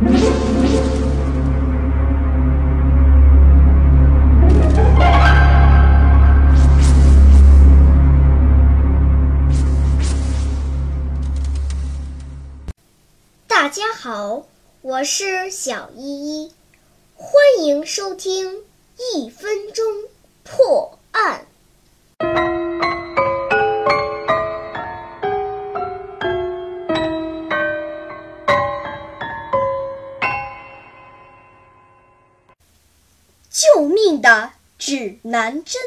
大家好，我是小依依，欢迎收听一救命的指南针！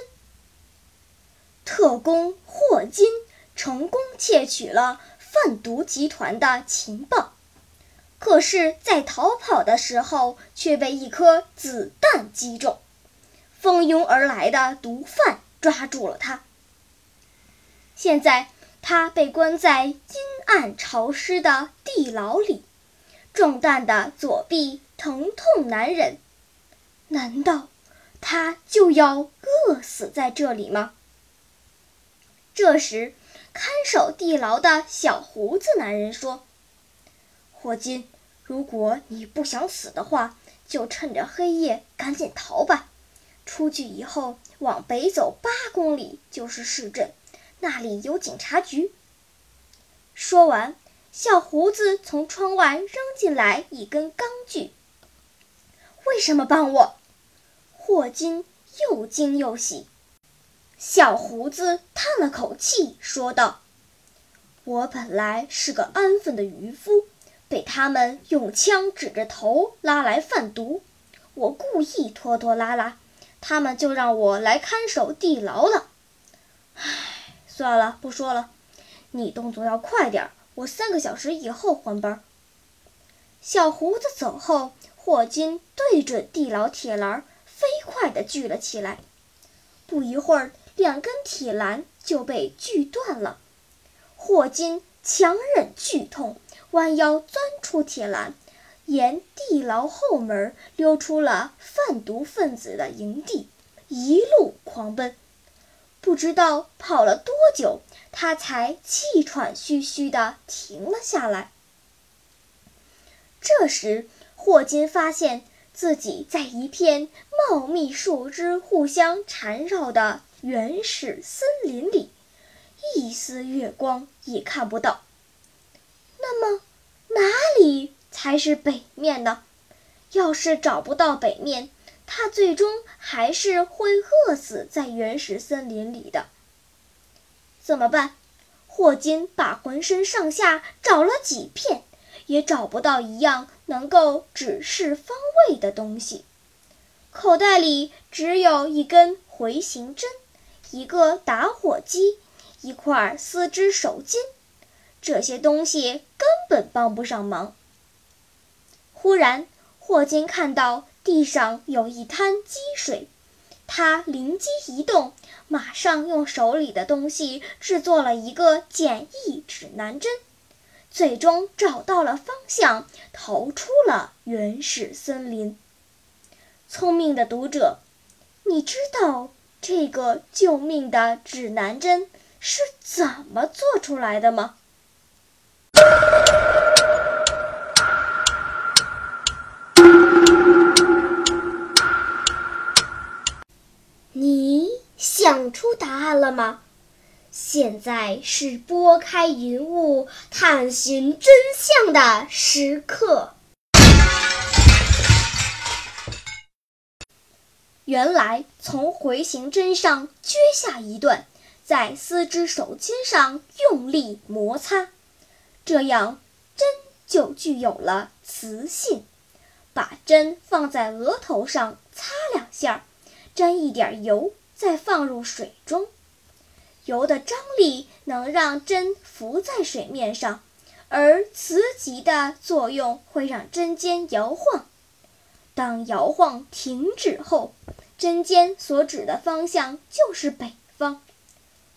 特工霍金成功窃取了贩毒集团的情报。可是，在逃跑的时候，却被一颗子弹击中，蜂拥而来的毒贩抓住了他。现在，他被关在阴暗潮湿的地牢里，中弹的左臂疼痛难忍。难道他就要饿死在这里吗？这时，看守地牢的小胡子男人说：“霍金。”如果你不想死的话，就趁着黑夜赶紧逃吧。出去以后，往北走八公里就是市镇，那里有警察局。说完，小胡子从窗外扔进来一根钢锯。为什么帮我？霍金又惊又喜。小胡子叹了口气，说道：“我本来是个安分的渔夫。”被他们用枪指着头拉来贩毒，我故意拖拖拉拉，他们就让我来看守地牢了。唉，算了，不说了，你动作要快点，我三个小时以后换班。小胡子走后，霍金对准地牢铁栏飞快地锯了起来，不一会儿，两根铁栏就被锯断了。霍金强忍剧痛。弯腰钻出铁栏，沿地牢后门溜出了贩毒分子的营地，一路狂奔。不知道跑了多久，他才气喘吁吁地停了下来。这时，霍金发现自己在一片茂密树枝互相缠绕的原始森林里，一丝月光也看不到。那么，哪里才是北面呢？要是找不到北面，他最终还是会饿死在原始森林里的。怎么办？霍金把浑身上下找了几遍，也找不到一样能够指示方位的东西。口袋里只有一根回形针、一个打火机、一块丝织手巾。这些东西根本帮不上忙。忽然，霍金看到地上有一滩积水，他灵机一动，马上用手里的东西制作了一个简易指南针，最终找到了方向，逃出了原始森林。聪明的读者，你知道这个救命的指南针是怎么做出来的吗？你想出答案了吗？现在是拨开云雾探寻真相的时刻。原来，从回形针上撅下一段，在丝织手巾上用力摩擦。这样，针就具有了磁性。把针放在额头上擦两下，沾一点油，再放入水中。油的张力能让针浮在水面上，而磁极的作用会让针尖摇晃。当摇晃停止后，针尖所指的方向就是北方。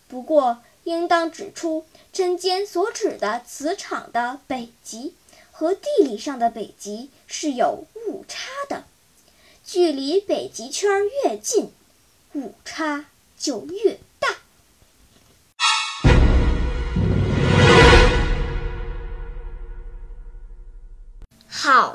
不过，应当指出，针尖所指的磁场的北极和地理上的北极是有误差的，距离北极圈越近，误差就越